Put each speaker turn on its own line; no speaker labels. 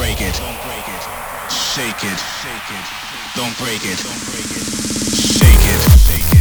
break it. Shake it. Don't break it. Shake it.